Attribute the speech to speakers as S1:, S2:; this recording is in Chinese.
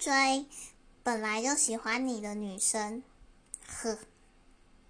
S1: 追本来就喜欢你的女生呵。